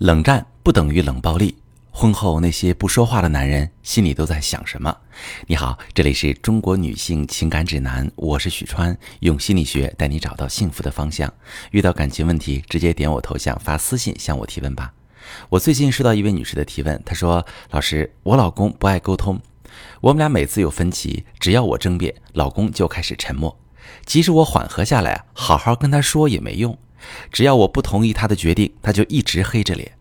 冷战不等于冷暴力。婚后那些不说话的男人心里都在想什么？你好，这里是中国女性情感指南，我是许川，用心理学带你找到幸福的方向。遇到感情问题，直接点我头像发私信向我提问吧。我最近收到一位女士的提问，她说：“老师，我老公不爱沟通，我们俩每次有分歧，只要我争辩，老公就开始沉默，即使我缓和下来，好好跟他说也没用。”只要我不同意他的决定，他就一直黑着脸。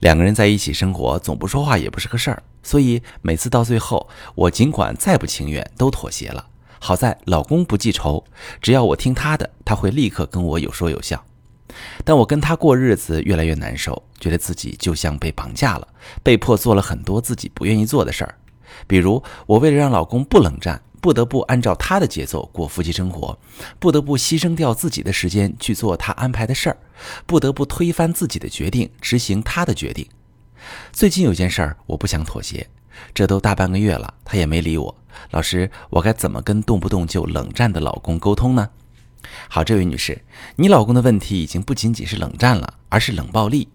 两个人在一起生活，总不说话也不是个事儿。所以每次到最后，我尽管再不情愿，都妥协了。好在老公不记仇，只要我听他的，他会立刻跟我有说有笑。但我跟他过日子越来越难受，觉得自己就像被绑架了，被迫做了很多自己不愿意做的事儿。比如，我为了让老公不冷战。不得不按照他的节奏过夫妻生活，不得不牺牲掉自己的时间去做他安排的事儿，不得不推翻自己的决定，执行他的决定。最近有件事儿，我不想妥协，这都大半个月了，他也没理我。老师，我该怎么跟动不动就冷战的老公沟通呢？好，这位女士，你老公的问题已经不仅仅是冷战了，而是冷暴力。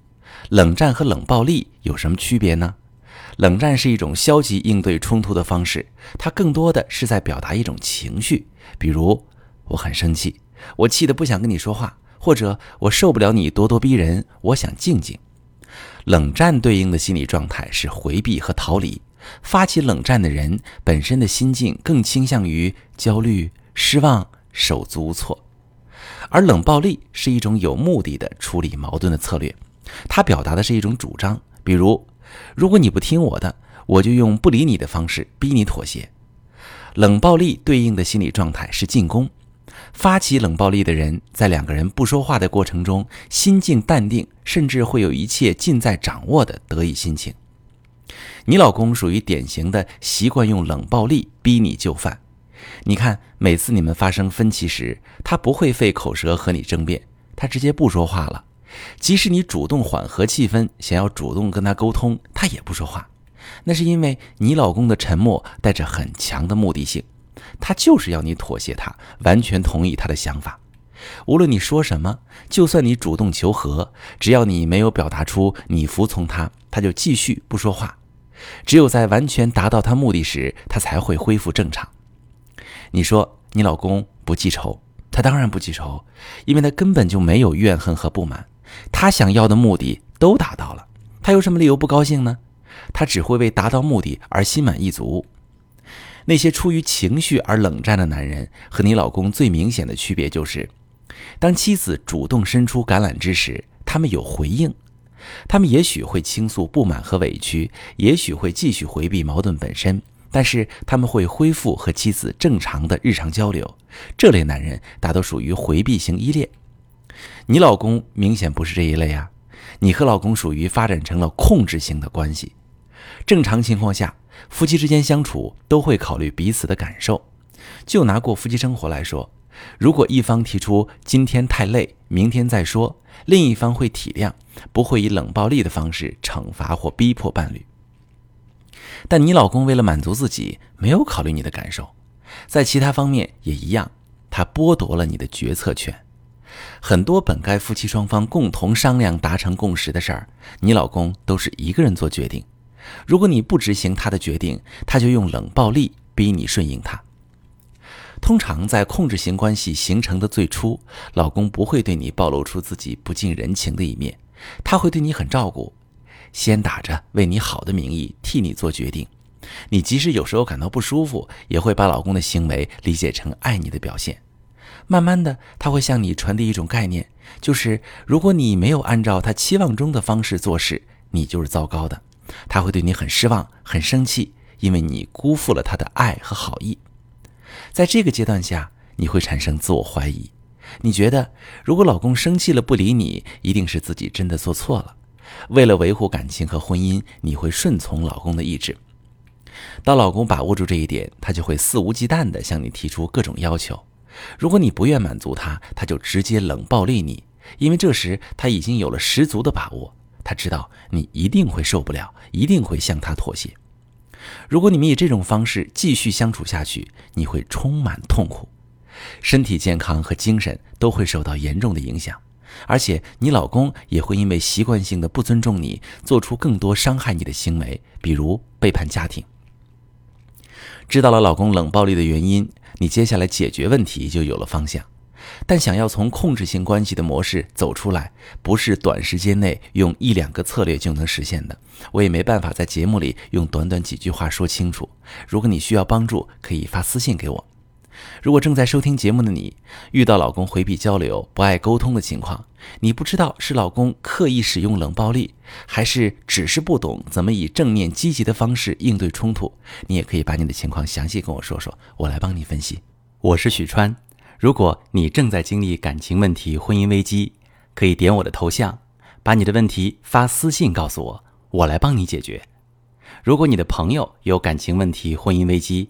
冷战和冷暴力有什么区别呢？冷战是一种消极应对冲突的方式，它更多的是在表达一种情绪，比如我很生气，我气得不想跟你说话，或者我受不了你咄咄逼人，我想静静。冷战对应的心理状态是回避和逃离，发起冷战的人本身的心境更倾向于焦虑、失望、手足无措，而冷暴力是一种有目的的处理矛盾的策略，它表达的是一种主张，比如。如果你不听我的，我就用不理你的方式逼你妥协。冷暴力对应的心理状态是进攻，发起冷暴力的人在两个人不说话的过程中，心境淡定，甚至会有一切尽在掌握的得意心情。你老公属于典型的习惯用冷暴力逼你就范。你看，每次你们发生分歧时，他不会费口舌和你争辩，他直接不说话了。即使你主动缓和气氛，想要主动跟他沟通，他也不说话。那是因为你老公的沉默带着很强的目的性，他就是要你妥协，他完全同意他的想法。无论你说什么，就算你主动求和，只要你没有表达出你服从他，他就继续不说话。只有在完全达到他目的时，他才会恢复正常。你说你老公不记仇，他当然不记仇，因为他根本就没有怨恨和不满。他想要的目的都达到了，他有什么理由不高兴呢？他只会为达到目的而心满意足。那些出于情绪而冷战的男人和你老公最明显的区别就是，当妻子主动伸出橄榄枝时，他们有回应，他们也许会倾诉不满和委屈，也许会继续回避矛盾本身，但是他们会恢复和妻子正常的日常交流。这类男人大都属于回避型依恋。你老公明显不是这一类啊，你和老公属于发展成了控制性的关系。正常情况下，夫妻之间相处都会考虑彼此的感受。就拿过夫妻生活来说，如果一方提出今天太累，明天再说，另一方会体谅，不会以冷暴力的方式惩罚或逼迫伴侣。但你老公为了满足自己，没有考虑你的感受，在其他方面也一样，他剥夺了你的决策权。很多本该夫妻双方共同商量达成共识的事儿，你老公都是一个人做决定。如果你不执行他的决定，他就用冷暴力逼你顺应他。通常在控制型关系形成的最初，老公不会对你暴露出自己不近人情的一面，他会对你很照顾，先打着为你好的名义替你做决定。你即使有时候感到不舒服，也会把老公的行为理解成爱你的表现。慢慢的，他会向你传递一种概念，就是如果你没有按照他期望中的方式做事，你就是糟糕的。他会对你很失望、很生气，因为你辜负了他的爱和好意。在这个阶段下，你会产生自我怀疑，你觉得如果老公生气了不理你，一定是自己真的做错了。为了维护感情和婚姻，你会顺从老公的意志。当老公把握住这一点，他就会肆无忌惮地向你提出各种要求。如果你不愿满足他，他就直接冷暴力你，因为这时他已经有了十足的把握，他知道你一定会受不了，一定会向他妥协。如果你们以这种方式继续相处下去，你会充满痛苦，身体健康和精神都会受到严重的影响。而且你老公也会因为习惯性的不尊重你，做出更多伤害你的行为，比如背叛家庭。知道了老公冷暴力的原因，你接下来解决问题就有了方向。但想要从控制性关系的模式走出来，不是短时间内用一两个策略就能实现的。我也没办法在节目里用短短几句话说清楚。如果你需要帮助，可以发私信给我。如果正在收听节目的你遇到老公回避交流、不爱沟通的情况，你不知道是老公刻意使用冷暴力，还是只是不懂怎么以正面积极的方式应对冲突，你也可以把你的情况详细跟我说说，我来帮你分析。我是许川，如果你正在经历感情问题、婚姻危机，可以点我的头像，把你的问题发私信告诉我，我来帮你解决。如果你的朋友有感情问题、婚姻危机，